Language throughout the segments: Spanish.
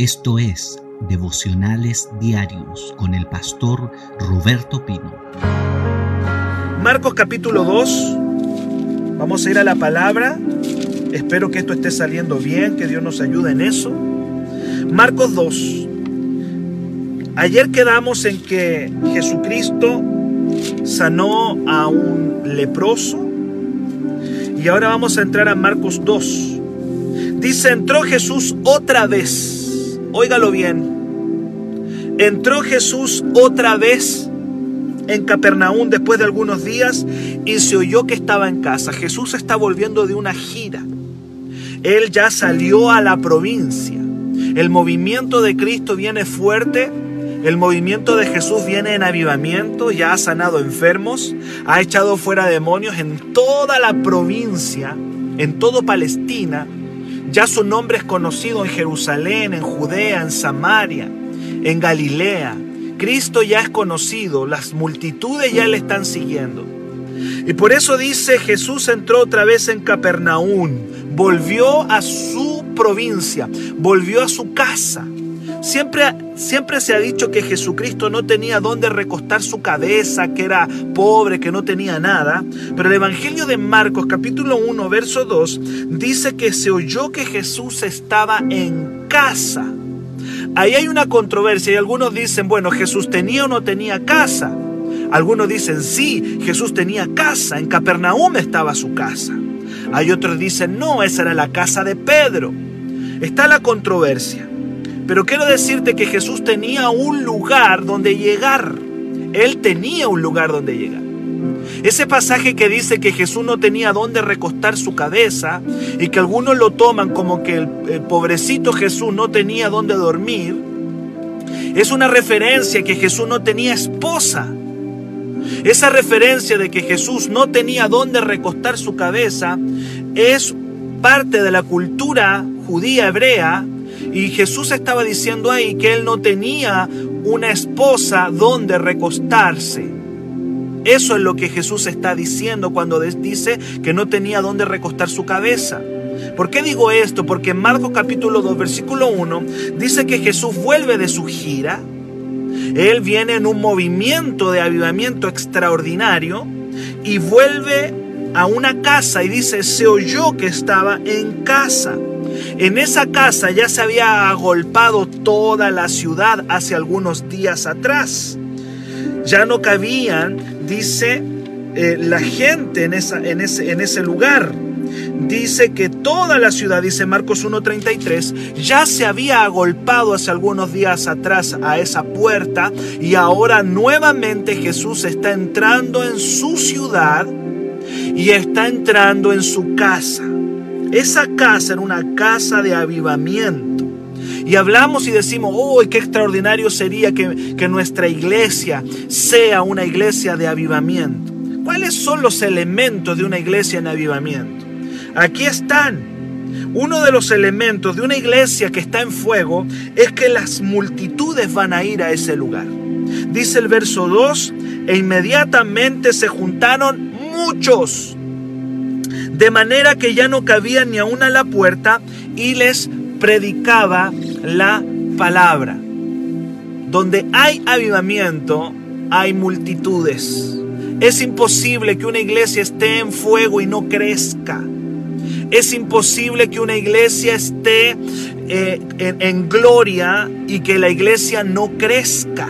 Esto es Devocionales Diarios con el pastor Roberto Pino. Marcos capítulo 2. Vamos a ir a la palabra. Espero que esto esté saliendo bien, que Dios nos ayude en eso. Marcos 2. Ayer quedamos en que Jesucristo sanó a un leproso y ahora vamos a entrar a Marcos 2. Dice, entró Jesús otra vez Óigalo bien. Entró Jesús otra vez en Capernaum después de algunos días y se oyó que estaba en casa. Jesús está volviendo de una gira. Él ya salió a la provincia. El movimiento de Cristo viene fuerte. El movimiento de Jesús viene en avivamiento. Ya ha sanado enfermos. Ha echado fuera demonios en toda la provincia, en todo Palestina ya su nombre es conocido en Jerusalén, en Judea, en Samaria, en Galilea. Cristo ya es conocido, las multitudes ya le están siguiendo. Y por eso dice, Jesús entró otra vez en Capernaum, volvió a su provincia, volvió a su casa. Siempre, siempre se ha dicho que Jesucristo no tenía dónde recostar su cabeza, que era pobre, que no tenía nada. Pero el Evangelio de Marcos capítulo 1, verso 2, dice que se oyó que Jesús estaba en casa. Ahí hay una controversia y algunos dicen, bueno, Jesús tenía o no tenía casa. Algunos dicen, sí, Jesús tenía casa, en Capernaum estaba su casa. Hay otros dicen, no, esa era la casa de Pedro. Está la controversia. Pero quiero decirte que Jesús tenía un lugar donde llegar. Él tenía un lugar donde llegar. Ese pasaje que dice que Jesús no tenía dónde recostar su cabeza y que algunos lo toman como que el, pobrecito Jesús no tenía dónde dormir, es una referencia que Jesús no tenía esposa. Esa referencia de que Jesús no tenía dónde recostar su cabeza es parte de la cultura judía hebrea y Jesús estaba diciendo ahí que él no tenía una esposa donde recostarse. Eso es lo que Jesús está diciendo cuando dice que no tenía donde recostar su cabeza. ¿Por qué digo esto? Porque en Marcos capítulo 2, versículo 1, dice que Jesús vuelve de su gira. Él viene en un movimiento de avivamiento extraordinario y vuelve a una casa y dice, se oyó que estaba en casa. En esa casa ya se había agolpado toda la ciudad hace algunos días atrás. Ya no cabían, dice, eh, la gente en, ese, en ese lugar. Dice que toda la ciudad, dice Marcos 1.33, ya se había agolpado hace algunos días atrás a esa puerta y ahora nuevamente Jesús está entrando en su ciudad y está entrando en su casa. Esa casa era una casa de avivamiento. Y hablamos y decimos, oh, qué extraordinario sería que, que nuestra iglesia sea una iglesia de avivamiento. ¿Cuáles son los elementos de una iglesia en avivamiento? Aquí están. Uno de los elementos de una iglesia que está en fuego es que las multitudes van a ir a ese lugar. Dice el verso 2, e inmediatamente se juntaron muchos de manera que ya no cabía ni aún a la puerta y les predicaba la palabra. Donde hay avivamiento, hay multitudes. Es imposible que una iglesia esté en fuego y no crezca. Es imposible que una iglesia esté eh, en gloria y que la iglesia no crezca.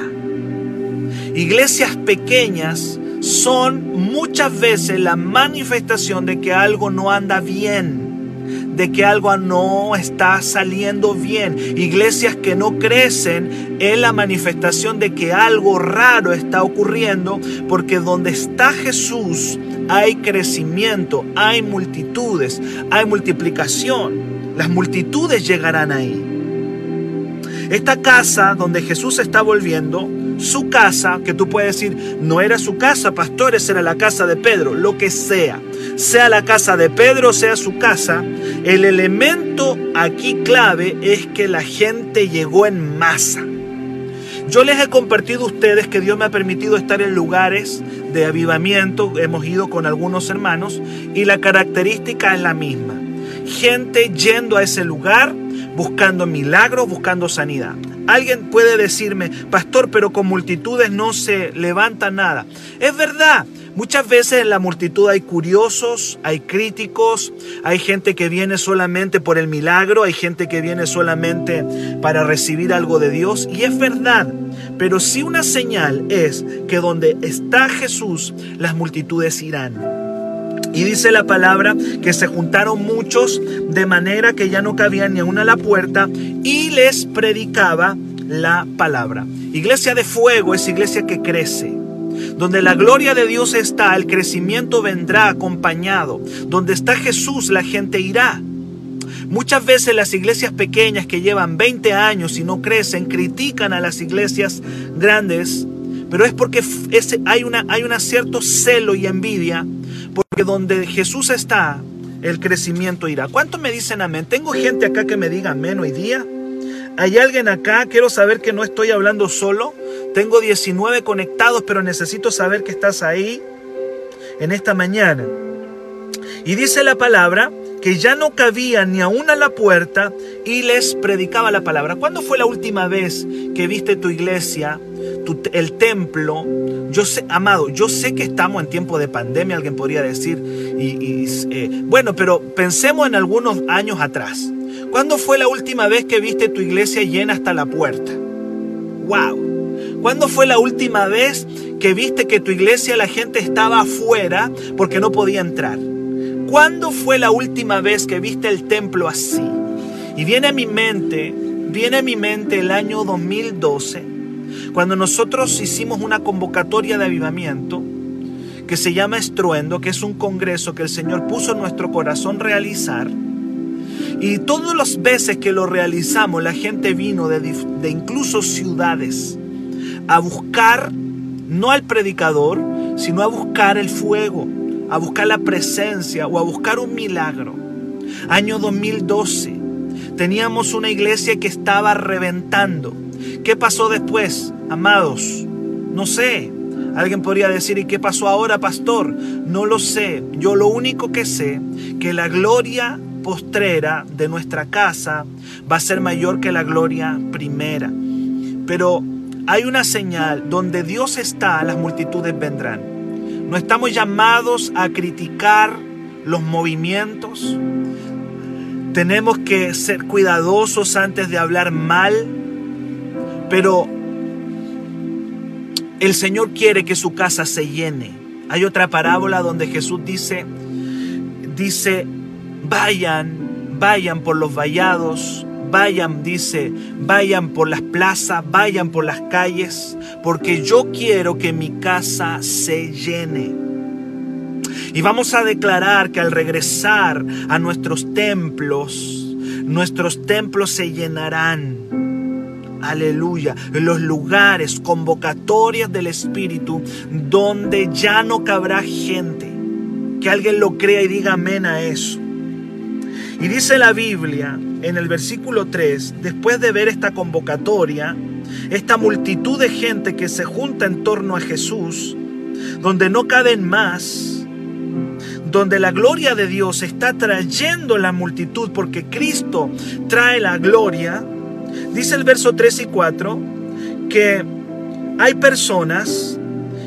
Iglesias pequeñas son muchas veces la manifestación de que algo no anda bien, de que algo no está saliendo bien. Iglesias que no crecen es la manifestación de que algo raro está ocurriendo, porque donde está Jesús hay crecimiento, hay multitudes, hay multiplicación. Las multitudes llegarán ahí. Esta casa donde Jesús está volviendo su casa, que tú puedes decir, no era su casa, pastores, era la casa de Pedro, lo que sea. Sea la casa de Pedro, sea su casa, el elemento aquí clave es que la gente llegó en masa. Yo les he compartido a ustedes que Dios me ha permitido estar en lugares de avivamiento, hemos ido con algunos hermanos y la característica es la misma. Gente yendo a ese lugar buscando milagros, buscando sanidad. Alguien puede decirme, pastor, pero con multitudes no se levanta nada. Es verdad, Muchas veces en la multitud hay curiosos, hay críticos, hay gente que viene solamente por el milagro, hay gente que viene solamente para recibir algo de Dios. Y es verdad, pero sí una señal es que donde está Jesús, las multitudes irán. Y dice la palabra que se juntaron muchos de manera que ya no cabían ni aún a la puerta y les predicaba la palabra. Iglesia de fuego es iglesia que crece. Donde la gloria de Dios está, el crecimiento vendrá acompañado. Donde está Jesús, la gente irá. Muchas veces las iglesias pequeñas que llevan 20 años y no crecen critican a las iglesias grandes, pero es porque hay, una, hay un cierto celo y envidia, donde Jesús está, el crecimiento irá. ¿Cuánto me dicen amén? Tengo gente acá que me diga amén hoy día. ¿Hay alguien acá? Quiero saber que no estoy hablando solo. Tengo 19 conectados, pero necesito saber que estás ahí en esta mañana. Y dice la palabra que ya no cabía ni aún a la puerta y les predicaba la palabra. ¿Cuándo fue la última vez que viste tu iglesia, el templo? Yo sé, amado, yo sé que estamos en tiempo de pandemia, alguien podría decir, y, eh, bueno, pero pensemos en algunos años atrás. ¿Cuándo fue la última vez que viste tu iglesia llena hasta la puerta? ¡Wow! ¿Cuándo fue la última vez que viste que tu iglesia la gente estaba afuera porque no podía entrar? ¿Cuándo fue la última vez que viste el templo así? Y viene a mi mente, viene a mi mente el año 2012, cuando nosotros hicimos una convocatoria de avivamiento que se llama Estruendo, que es un congreso que el Señor puso en nuestro corazón realizar. Y todas las veces que lo realizamos, la gente vino de, de incluso ciudades a buscar no al predicador, sino a buscar el fuego, a buscar la presencia o a buscar un milagro. Año 2012, teníamos una iglesia que estaba reventando. ¿Qué pasó después, amados? No sé. Alguien podría decir, ¿y qué pasó ahora, pastor? No lo sé. Yo lo único que sé, que la gloria postrera de nuestra casa va a ser mayor que la gloria primera. Pero hay una señal, donde Dios está, las multitudes vendrán. No estamos llamados a criticar los movimientos. Tenemos que ser cuidadosos antes de hablar mal, pero el Señor quiere que su casa se llene. Hay otra parábola donde Jesús dice, dice, vayan, vayan por los vallados, Vayan, dice, vayan por las plazas, vayan por las calles, porque yo quiero que mi casa se llene. Y vamos a declarar que al regresar a nuestros templos, nuestros templos se llenarán. Aleluya. Los lugares, convocatorias del Espíritu, donde ya no cabrá gente. Que alguien lo crea y diga amén a eso. Y dice la Biblia en el versículo 3, después de ver esta convocatoria, esta multitud de gente que se junta en torno a Jesús, donde no caben más, donde la gloria de Dios está trayendo la multitud porque Cristo trae la gloria, dice el verso 3 y 4 que hay personas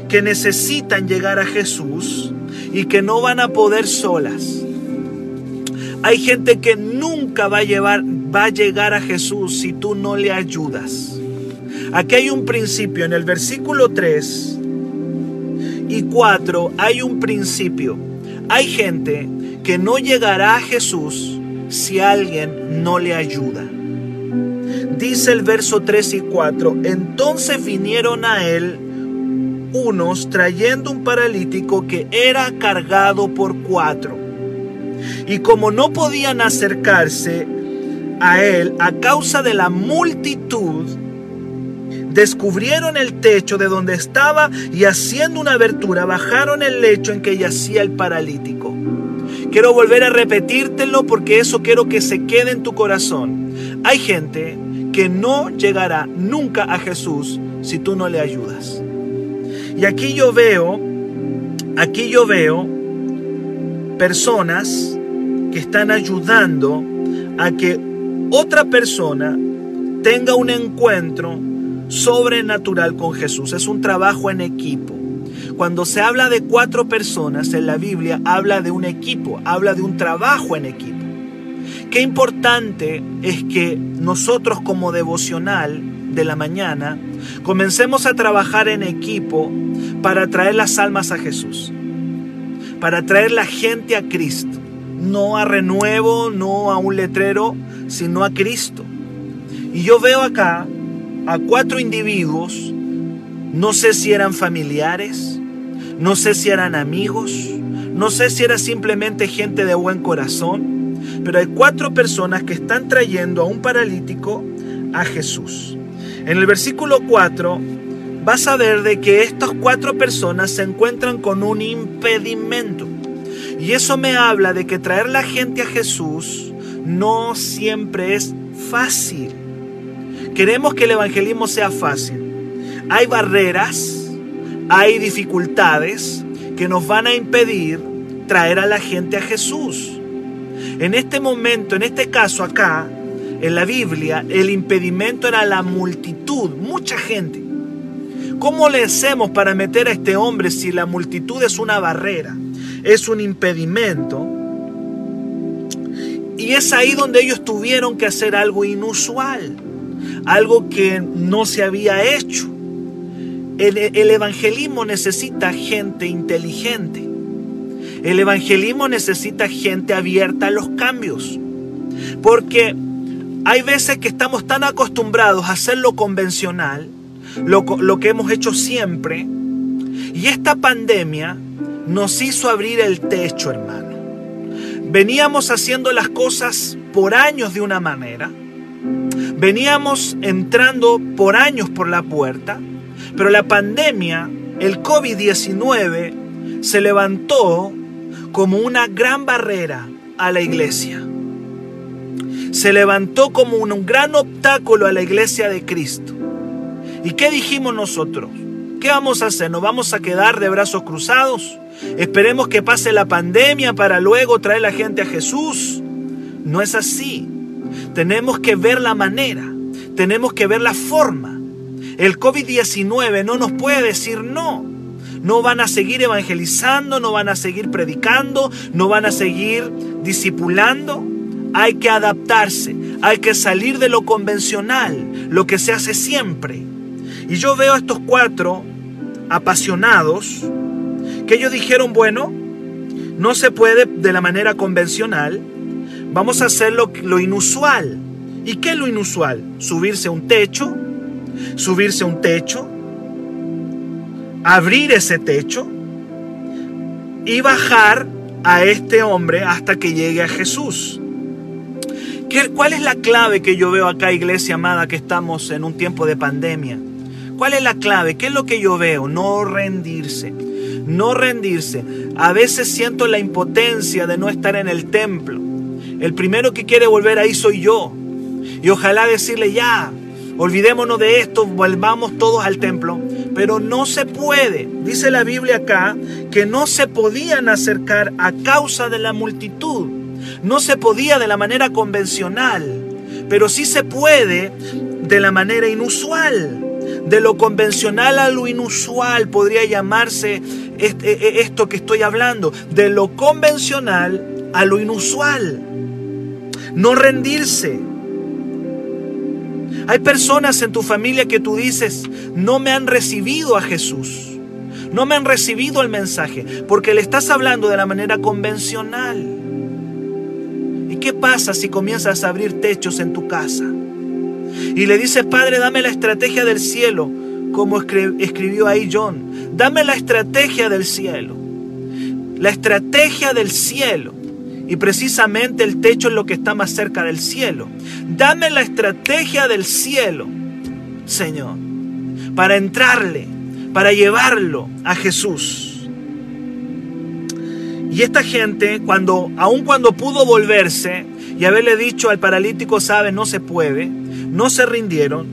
que necesitan llegar a Jesús y que no van a poder solas. Hay gente que nunca va a, llevar, va a llegar a Jesús si tú no le ayudas. Aquí hay un principio, en el versículo 3 y 4 hay un principio. Hay gente que no llegará a Jesús si alguien no le ayuda. Dice el verso 3 y 4, entonces vinieron a él unos trayendo un paralítico que era cargado por cuatro y como no podían acercarse a él a causa de la multitud, descubrieron el techo de donde estaba y haciendo una abertura bajaron el lecho en que yacía el paralítico. Quiero volver a repetírtelo porque eso quiero que se quede en tu corazón. Hay gente que no llegará nunca a Jesús si tú no le ayudas. Y aquí yo veo, aquí yo veo personas que están ayudando a que otra persona tenga un encuentro sobrenatural con Jesús. Es un trabajo en equipo. Cuando se habla de cuatro personas en la Biblia, habla de un equipo, habla de un trabajo en equipo. Qué importante es que nosotros como devocional de la mañana comencemos a trabajar en equipo para traer las almas a Jesús, para traer la gente a Cristo, no a renuevo, no a un letrero, sino a Cristo. Y yo veo acá a cuatro individuos, no sé si eran familiares, no sé si eran amigos, no sé si era simplemente gente de buen corazón, pero hay cuatro personas que están trayendo a un paralítico a Jesús. En el versículo 4 vas a ver de que estas cuatro personas se encuentran con un impedimento. Y eso me habla de que traer la gente a Jesús no siempre es fácil. Queremos que el evangelismo sea fácil. Hay barreras, hay dificultades que nos van a impedir traer a la gente a Jesús. En este momento, en este caso acá, en la Biblia, el impedimento era la multitud, mucha gente. ¿Cómo le hacemos para meter a este hombre si la multitud es una barrera, es un impedimento? Y es ahí donde ellos tuvieron que hacer algo inusual, algo que no se había hecho. El, el, evangelismo necesita gente inteligente. El evangelismo necesita gente abierta a los cambios. Porque hay veces que estamos tan acostumbrados a hacer lo convencional, lo, lo que hemos hecho siempre, y esta pandemia nos hizo abrir el techo, hermano. Veníamos haciendo las cosas por años de una manera, veníamos entrando por años por la puerta, pero la pandemia, el COVID-19, se levantó como una gran barrera a la iglesia. Se levantó como un gran obstáculo a la iglesia de Cristo. ¿Y qué dijimos nosotros? ¿Qué vamos a hacer? ¿Nos vamos a quedar de brazos cruzados? Esperemos que pase la pandemia para luego traer la gente a Jesús. No es así. Tenemos que ver la manera, tenemos que ver la forma. El COVID-19 no nos puede decir no. No van a seguir evangelizando, no van a seguir predicando, no van a seguir discipulando. Hay que adaptarse, hay que salir de lo convencional, lo que se hace siempre. Y yo veo a estos cuatro apasionados ellos dijeron, bueno, no se puede de la manera convencional, vamos a hacer lo, lo inusual. ¿Y qué es lo inusual? Subirse a un techo, subirse a un techo, abrir ese techo y bajar a este hombre hasta que llegue a Jesús. ¿Qué, ¿Cuál es la clave que yo veo acá, iglesia amada, que estamos en un tiempo de pandemia? ¿Cuál es la clave? ¿Qué es lo que yo veo? No rendirse. No rendirse. A veces siento la impotencia de no estar en el templo. El primero que quiere volver ahí soy yo. Y ojalá decirle ya, olvidémonos de esto, volvamos todos al templo. Pero no se puede. Dice la Biblia acá que no se podían acercar a causa de la multitud. No se podía de la manera convencional. Pero sí se puede de la manera inusual. De lo convencional a lo inusual podría llamarse esto que estoy hablando. De lo convencional a lo inusual. No rendirse. Hay personas en tu familia que tú dices, no me han recibido a Jesús. No me han recibido el mensaje porque le estás hablando de la manera convencional. ¿Y qué pasa si comienzas a abrir techos en tu casa? Y le dices, Padre, dame la estrategia del cielo, como escribió ahí John. Dame la estrategia del cielo. La estrategia del cielo. Y precisamente el techo es lo que está más cerca del cielo. Dame la estrategia del cielo, Señor, para entrarle, para llevarlo a Jesús. Y esta gente, cuando, aun cuando pudo volverse y haberle dicho al paralítico, sabe, no se puede, no se rindieron,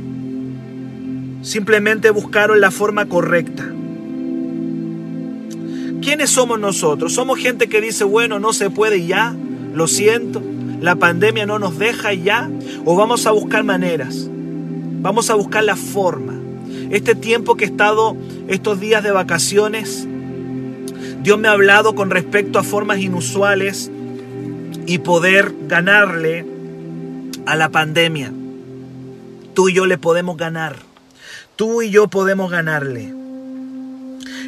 simplemente buscaron la forma correcta. ¿Quiénes somos nosotros? Somos gente que dice, bueno, no se puede ya, lo siento. la pandemia no nos deja ya o vamos a buscar maneras. Vamos a buscar la forma. Este tiempo que he estado, estos días de vacaciones, Dios me ha hablado con respecto a formas inusuales y poder ganarle a la pandemia. Tú y yo le podemos ganar. Tú y yo podemos ganarle.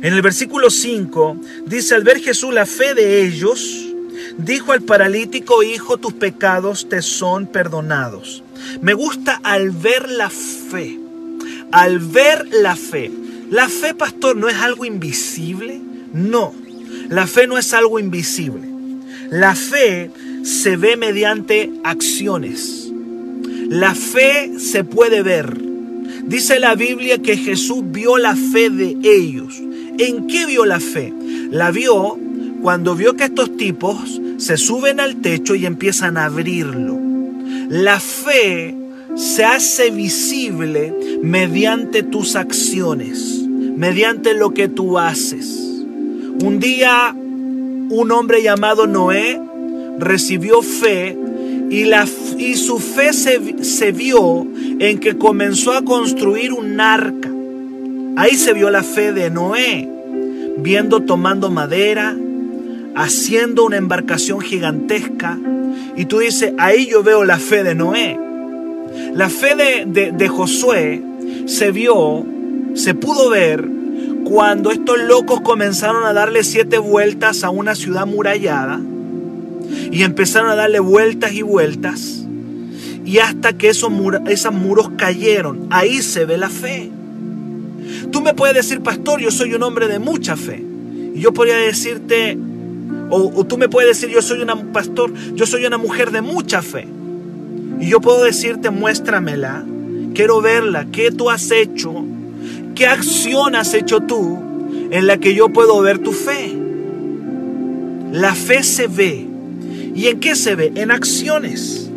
En el versículo 5 dice, al ver Jesús la fe de ellos, dijo al paralítico, hijo, tus pecados te son perdonados. Me gusta al ver la fe, al ver la fe. La fe, pastor, no es algo invisible. No, la fe no es algo invisible. La fe se ve mediante acciones. La fe se puede ver. Dice la Biblia que Jesús vio la fe de ellos. ¿En qué vio la fe? La vio cuando vio que estos tipos se suben al techo y empiezan a abrirlo. La fe se hace visible mediante tus acciones, mediante lo que tú haces. Un día un hombre llamado Noé recibió fe y, la, y su fe se, se vio en que comenzó a construir un arca. Ahí se vio la fe de Noé, viendo tomando madera, haciendo una embarcación gigantesca. Y tú dices, ahí yo veo la fe de Noé. La fe de, de, Josué se vio, se pudo ver cuando estos locos comenzaron a darle siete vueltas a una ciudad murallada y empezaron a darle vueltas y vueltas y hasta que esos, esos muros cayeron. Ahí se ve la fe. Tú me puedes decir, pastor, yo soy un hombre de mucha fe. Y yo podría decirte, o, o tú me puedes decir, yo soy un pastor, yo soy una mujer de mucha fe. Y yo puedo decirte, muéstramela. Quiero verla. ¿Qué tú has hecho? ¿Qué acción has hecho tú en la que yo puedo ver tu fe? La fe se ve. ¿Y en qué se ve? En acciones.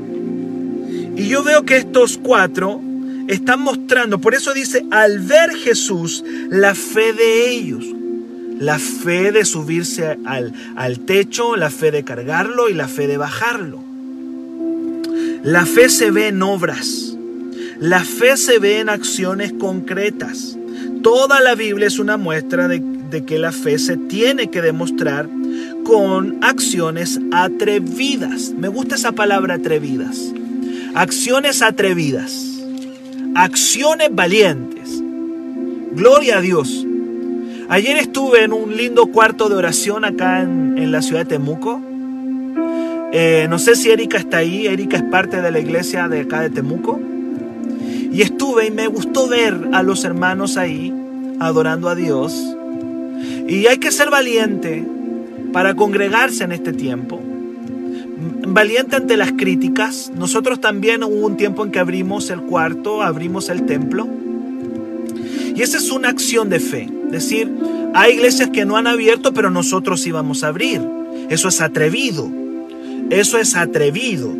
Y yo veo que estos cuatro están mostrando, por eso dice, al ver Jesús, la fe de ellos. La fe de subirse al, al techo, la fe de cargarlo y la fe de bajarlo. La fe se ve en obras. La fe se ve en acciones concretas. Toda la Biblia es una muestra de, que la fe se tiene que demostrar con acciones atrevidas. Me gusta esa palabra atrevidas. Acciones atrevidas. Acciones valientes. Gloria a Dios. Ayer estuve en un lindo cuarto de oración acá en, en la ciudad de Temuco. Eh, no sé si Erika está ahí, Erika es parte de la iglesia de acá de Temuco. Y estuve y me gustó ver a los hermanos ahí adorando a Dios. Y hay que ser valiente para congregarse en este tiempo. Valiente ante las críticas. Nosotros también hubo un tiempo en que abrimos el cuarto, abrimos el templo. Y esa es una acción de fe. Es decir, hay iglesias que no han abierto, pero nosotros íbamos a abrir. Eso es atrevido. Eso es atrevido.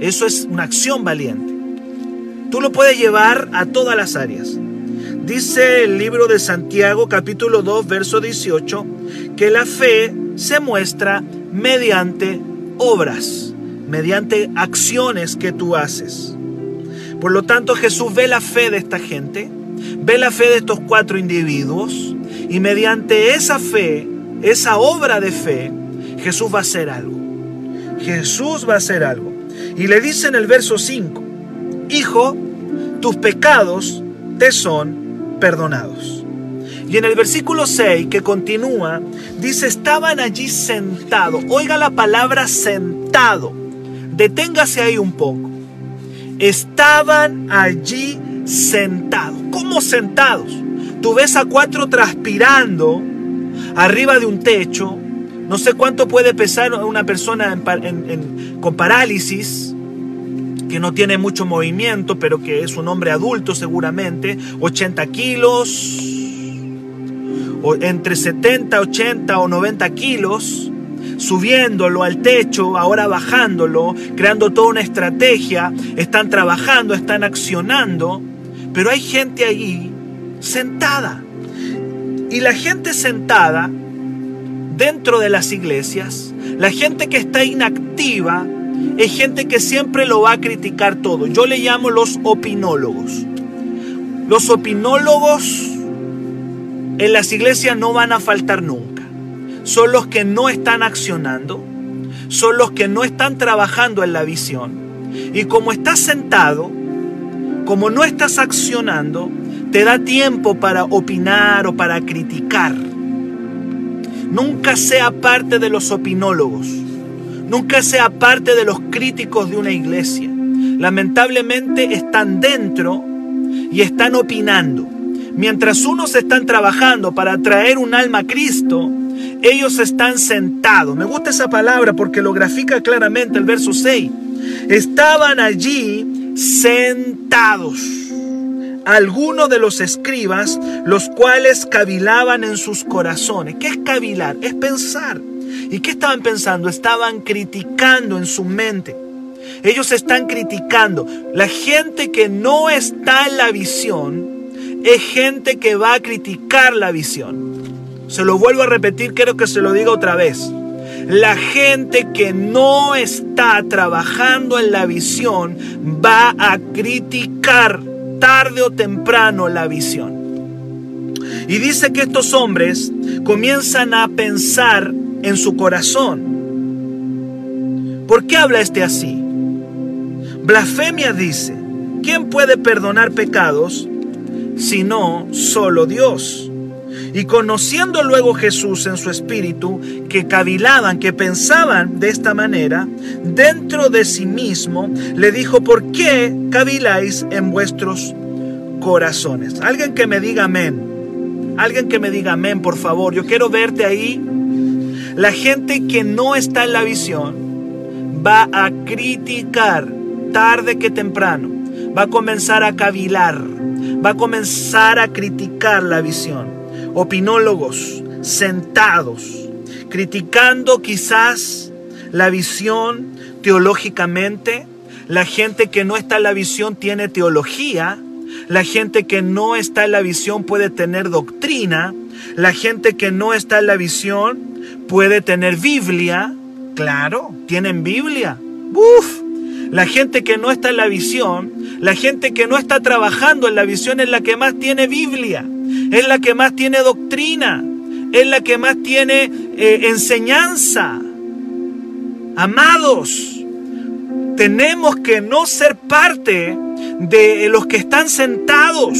Eso es una acción valiente. Tú lo puedes llevar a todas las áreas. Dice el libro de Santiago capítulo 2 verso 18 que la fe se muestra mediante obras, mediante acciones que tú haces. Por lo tanto Jesús ve la fe de esta gente, ve la fe de estos cuatro individuos y mediante esa fe, esa obra de fe, Jesús va a hacer algo. Jesús va a hacer algo. Y le dice en el verso 5, Hijo, tus pecados te son perdonados. Y en el versículo 6 que continúa, dice, estaban allí sentados. Oiga la palabra sentado. Deténgase ahí un poco. Estaban allí sentados. ¿Cómo sentados? Tú ves a cuatro transpirando arriba de un techo, no sé cuánto puede pesar una persona con parálisis, que no tiene mucho movimiento, pero que es un hombre adulto seguramente, 80 kilos, entre 70, 80 o 90 kilos, subiéndolo al techo, ahora bajándolo, creando toda una estrategia, están trabajando, están accionando, pero hay gente allí sentada. Y la gente sentada dentro de las iglesias, la gente que está inactiva, es gente que siempre lo va a criticar todo. Yo le llamo los opinólogos. Los opinólogos en las iglesias no van a faltar nunca. Son los que no están accionando, son los que no están trabajando en la visión. Y como estás sentado, como no estás accionando, te da tiempo para opinar o para criticar. Nunca sea parte de los opinólogos. Nunca sea parte de los críticos de una iglesia. Lamentablemente están dentro y están opinando. Mientras unos están trabajando para traer un alma a Cristo, ellos están sentados. Me gusta esa palabra porque lo grafica claramente el verso 6. Estaban allí sentados algunos de los escribas, los cuales cavilaban en sus corazones. ¿Qué es cavilar? Es pensar. ¿Y qué estaban pensando? Estaban criticando en su mente. Ellos están criticando. La gente que no está en la visión es gente que va a criticar la visión. Se lo vuelvo a repetir, quiero que se lo diga otra vez. La gente que no está trabajando en la visión va a criticar tarde o temprano la visión. Y dice que estos hombres comienzan a pensar en su corazón. ¿Por qué habla este así? Blasfemia dice, ¿quién puede perdonar pecados sino solo Dios? Y conociendo luego Jesús en su espíritu, que cavilaban, que pensaban de esta manera, dentro de sí mismo, le dijo, ¿por qué caviláis en vuestros corazones? Alguien que me diga amén. Alguien que me diga amén, por favor. Yo quiero verte ahí. La gente que no está en la visión va a criticar tarde que temprano. Va a comenzar a cavilar. Va a comenzar a criticar la visión. Opinólogos sentados, criticando quizás la visión teológicamente. La gente que no está en la visión tiene teología. La gente que no está en la visión puede tener doctrina. La gente que no está en la visión puede tener Biblia. Claro, tienen Biblia. Uf. La gente que no está en la visión, la gente que no está trabajando en la visión es la que más tiene Biblia, es la que más tiene doctrina, es la que más tiene eh, enseñanza. Amados, tenemos que no ser parte de los que están sentados.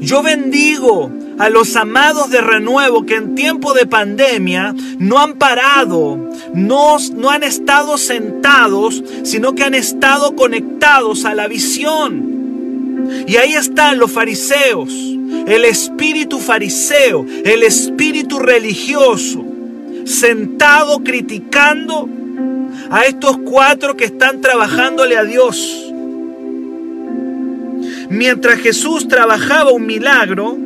Yo bendigo a los amados de renuevo que en tiempo de pandemia no han parado, no, no han estado sentados, sino que han estado conectados a la visión. Y ahí están los fariseos, el espíritu fariseo, el espíritu religioso, sentado criticando a estos cuatro que están trabajándole a Dios. Mientras Jesús trabajaba un milagro,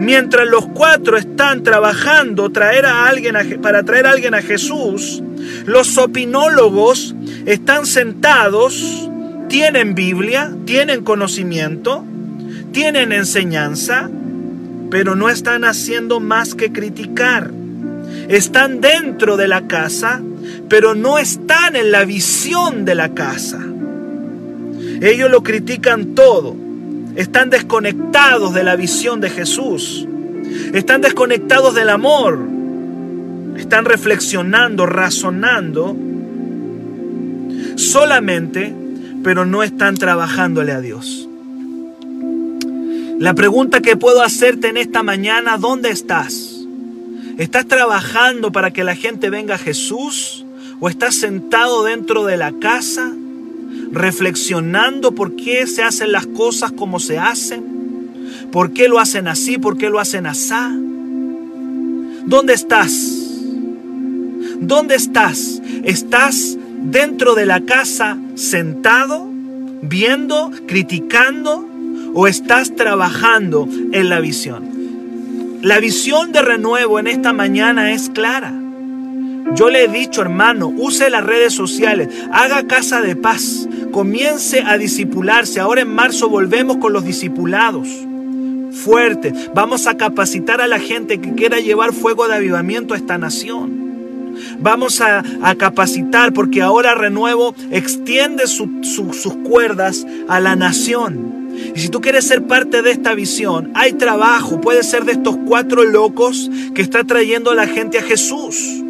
mientras los cuatro están trabajando traer a alguien para traer a alguien a Jesús, los opinólogos están sentados, tienen Biblia, tienen conocimiento, tienen enseñanza, pero no están haciendo más que criticar. Están dentro de la casa, pero no están en la visión de la casa. Ellos lo critican todo. Están desconectados de la visión de Jesús. Están desconectados del amor. Están reflexionando, razonando solamente, pero no están trabajándole a Dios. La pregunta que puedo hacerte en esta mañana, ¿dónde estás? ¿Estás trabajando para que la gente venga a Jesús? ¿O estás sentado dentro de la casa reflexionando por qué se hacen las cosas como se hacen, por qué lo hacen así, por qué lo hacen así. ¿Dónde estás? ¿Dónde estás? ¿Estás dentro de la casa sentado, viendo, criticando o estás trabajando en la visión? La visión de renuevo en esta mañana es clara. Yo le he dicho, hermano, use las redes sociales, haga casa de paz, comience a disipularse. Ahora en marzo volvemos con los discipulados. Fuerte. Vamos a capacitar a la gente que quiera llevar fuego de avivamiento a esta nación. Vamos a, capacitar porque ahora Renuevo extiende sus cuerdas a la nación. Y si tú quieres ser parte de esta visión, hay trabajo. Puede ser de estos cuatro locos que está trayendo a la gente a Jesús.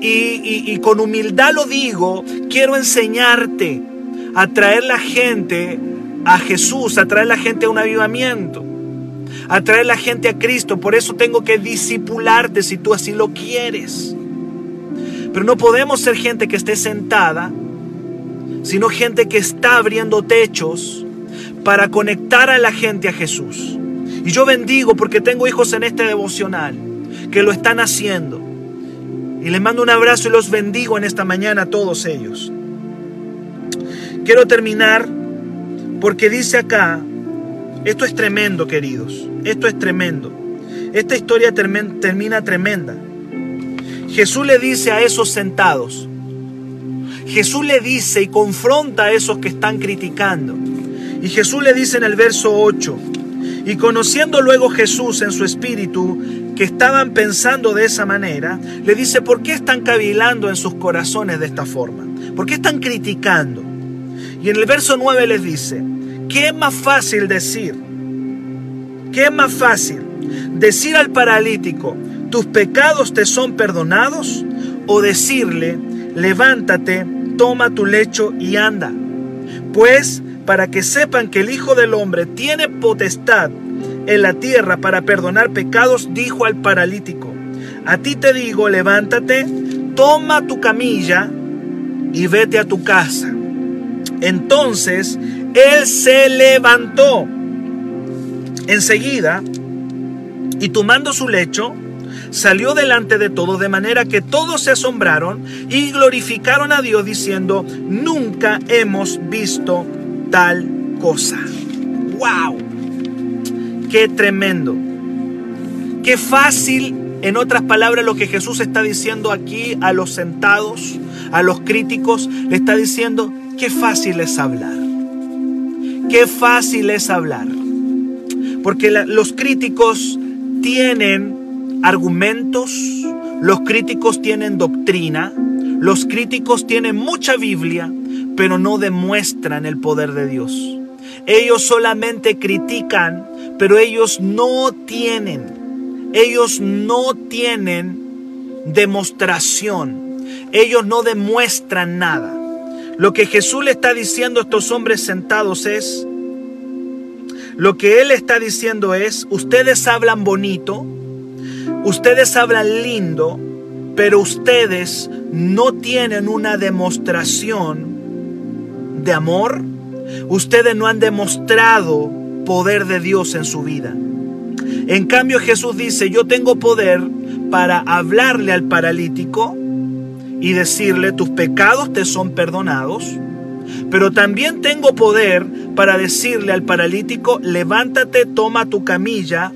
y con humildad lo digo, quiero enseñarte a traer la gente a Jesús, a traer la gente a un avivamiento, a traer la gente a Cristo. Por eso tengo que discipularte si tú así lo quieres. Pero no podemos ser gente que esté sentada, sino gente que está abriendo techos para conectar a la gente a Jesús. Y yo bendigo porque tengo hijos en este devocional que lo están haciendo. Y les mando un abrazo y los bendigo en esta mañana a todos ellos. Quiero terminar porque dice acá, esto es tremendo queridos, esto es tremendo. Esta historia termina tremenda. Jesús le dice a esos sentados, Jesús le dice y confronta a esos que están criticando. Y Jesús le dice en el verso 8, y conociendo luego Jesús en su espíritu que estaban pensando de esa manera, le dice, ¿por qué están cavilando en sus corazones de esta forma? ¿Por qué están criticando? Y en el verso 9 les dice, ¿qué es más fácil decir? ¿Qué es más fácil? Decir al paralítico, tus pecados te son perdonados, o decirle, levántate, toma tu lecho y anda. Pues para que sepan que el Hijo del Hombre tiene potestad en la tierra para perdonar pecados, dijo al paralítico, a ti te digo, levántate, toma tu camilla y vete a tu casa. Entonces él se levantó enseguida y tomando su lecho, salió delante de todos, de manera que todos se asombraron y glorificaron a Dios diciendo, nunca hemos visto tal cosa. ¡Wow! ¡Qué tremendo! ¡Qué fácil! En otras palabras, lo que Jesús está diciendo aquí a los sentados, a los críticos, le está diciendo, Qué fácil es hablar. Qué fácil es hablar. Porque los críticos tienen argumentos, los críticos tienen doctrina, los críticos tienen mucha Biblia, pero no demuestran el poder de Dios. Ellos solamente critican, pero ellos no tienen, ellos no tienen demostración, ellos no demuestran nada. Lo que Jesús le está diciendo a estos hombres sentados es, lo que Él está diciendo es, ustedes hablan bonito, ustedes hablan lindo, pero ustedes no tienen una demostración de amor, ustedes no han demostrado poder de Dios en su vida. En cambio Jesús dice, yo tengo poder para hablarle al paralítico, y decirle, tus pecados te son perdonados, pero también tengo poder para decirle al paralítico, levántate, toma tu camilla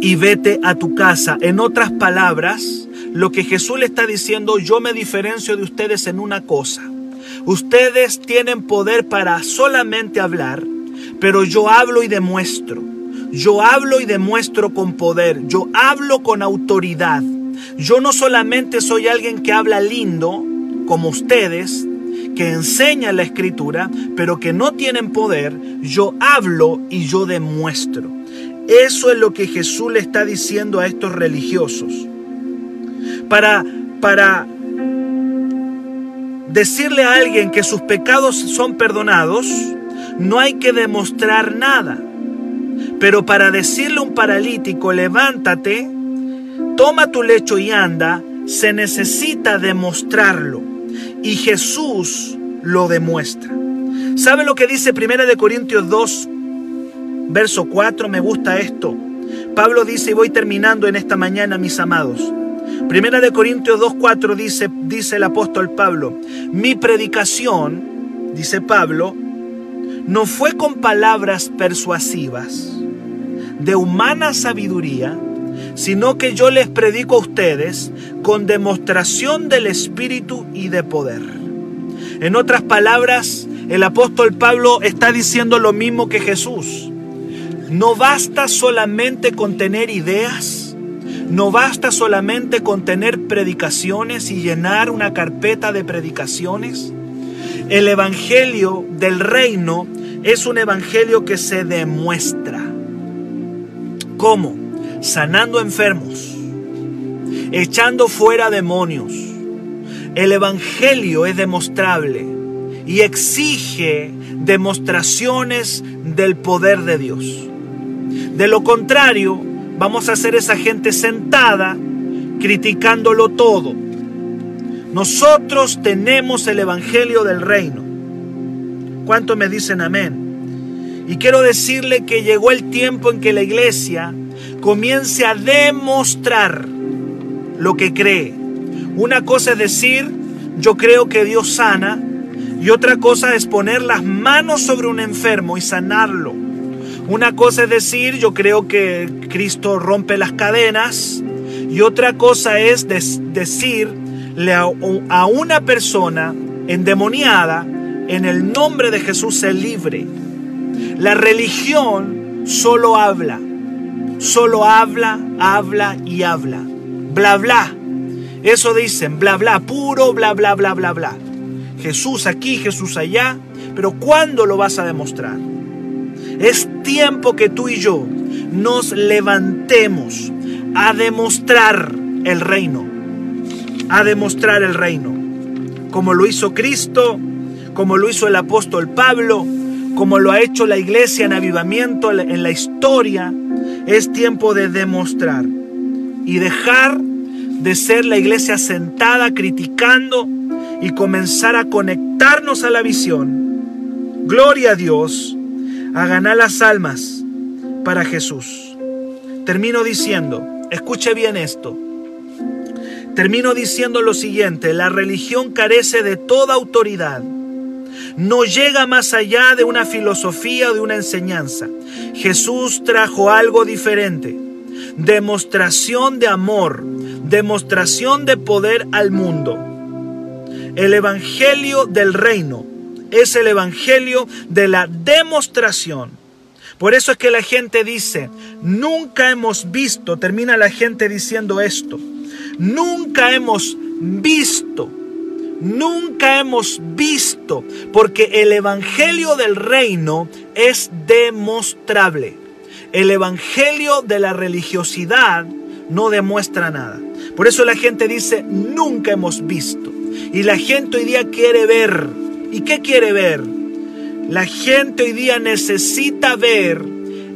y vete a tu casa. En otras palabras, lo que Jesús le está diciendo, yo me diferencio de ustedes en una cosa. Ustedes tienen poder para solamente hablar, pero yo hablo y demuestro. Yo hablo y demuestro con poder. Yo hablo con autoridad. Yo no solamente soy alguien que habla lindo, como ustedes, que enseña la escritura, pero que no tienen poder, yo hablo y yo demuestro. Eso es lo que Jesús le está diciendo a estos religiosos. Para, para decirle a alguien que sus pecados son perdonados, no hay que demostrar nada. Pero para decirle a un paralítico, levántate, toma tu lecho y anda, se necesita demostrarlo. Y Jesús lo demuestra. ¿Sabe lo que dice 1 de Corintios 2, verso 4? Me gusta esto. Pablo dice, y voy terminando en esta mañana, mis amados. 1 de Corintios 2, 4 dice, dice el apóstol Pablo, mi predicación, dice Pablo, no fue con palabras persuasivas de humana sabiduría, sino que yo les predico a ustedes con demostración del Espíritu y de poder. En otras palabras, el apóstol Pablo está diciendo lo mismo que Jesús. No basta solamente con tener ideas, No basta solamente con tener predicaciones y llenar una carpeta de predicaciones. El Evangelio del reino es un Evangelio que se demuestra. ¿Cómo? Sanando enfermos, echando fuera demonios. El Evangelio es demostrable y exige demostraciones del poder de Dios. De lo contrario, vamos a ser esa gente sentada criticándolo todo. Nosotros tenemos el Evangelio del Reino. ¿Cuánto me dicen amén? Y quiero decirle que llegó el tiempo en que la iglesia comience a demostrar lo que cree. Una cosa es decir, yo creo que Dios sana, y otra cosa es poner las manos sobre un enfermo y sanarlo. Una cosa es decir, yo creo que Cristo rompe las cadenas. Y otra cosa es decirle a una persona endemoniada, en el nombre de Jesús se libre. La religión solo habla, solo habla, habla y habla. Bla, bla. Eso dicen, bla, bla, puro, bla, bla, bla, bla, bla. Jesús aquí, Jesús allá, pero ¿cuándo lo vas a demostrar? Es tiempo que tú y yo nos levantemos a demostrar el reino, a demostrar el reino, como lo hizo Cristo, como lo hizo el apóstol Pablo, como lo ha hecho la iglesia en avivamiento en la historia. Es tiempo de demostrar y dejar de ser la iglesia sentada criticando y comenzar a conectarnos a la visión. Gloria a Dios a ganar las almas para Jesús. Termino diciendo, escuche bien esto. Termino diciendo lo siguiente, la religión carece de toda autoridad. No llega más allá de una filosofía o de una enseñanza. Jesús trajo algo diferente. Demostración de amor, demostración de poder al mundo. El Evangelio del Reino es el Evangelio de la demostración. Por eso es que la gente dice, nunca hemos visto, termina la gente diciendo esto, nunca hemos visto, nunca hemos visto, porque el Evangelio del reino es demostrable. El Evangelio de la religiosidad no demuestra nada. Por eso la gente dice, nunca hemos visto. Y la gente hoy día quiere ver ¿Y qué quiere ver? La gente hoy día necesita ver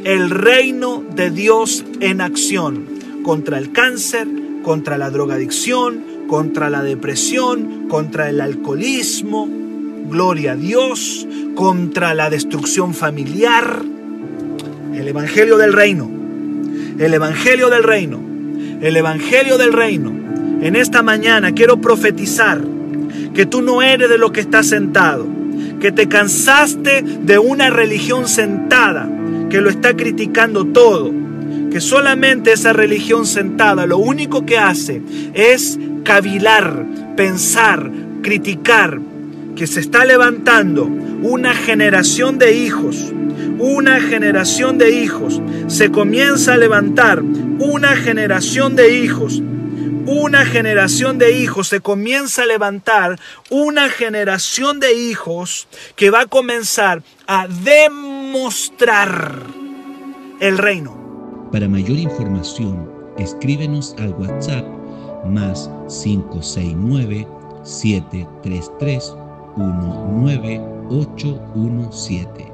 el reino de Dios en acción contra el cáncer, contra la drogadicción, contra la depresión, contra el alcoholismo, gloria a Dios, contra la destrucción familiar. El Evangelio del Reino, el Evangelio del Reino, el Evangelio del Reino. En esta mañana quiero profetizar que tú no eres de lo que estás sentado, que te cansaste de una religión sentada que lo está criticando todo, que solamente esa religión sentada lo único que hace es cavilar, pensar, criticar, que se está levantando una generación de hijos, una generación de hijos, se comienza a levantar una generación de hijos una generación de hijos, se comienza a levantar una generación de hijos que va a comenzar a demostrar el reino. Para mayor información, escríbenos al WhatsApp más 569 733 19817.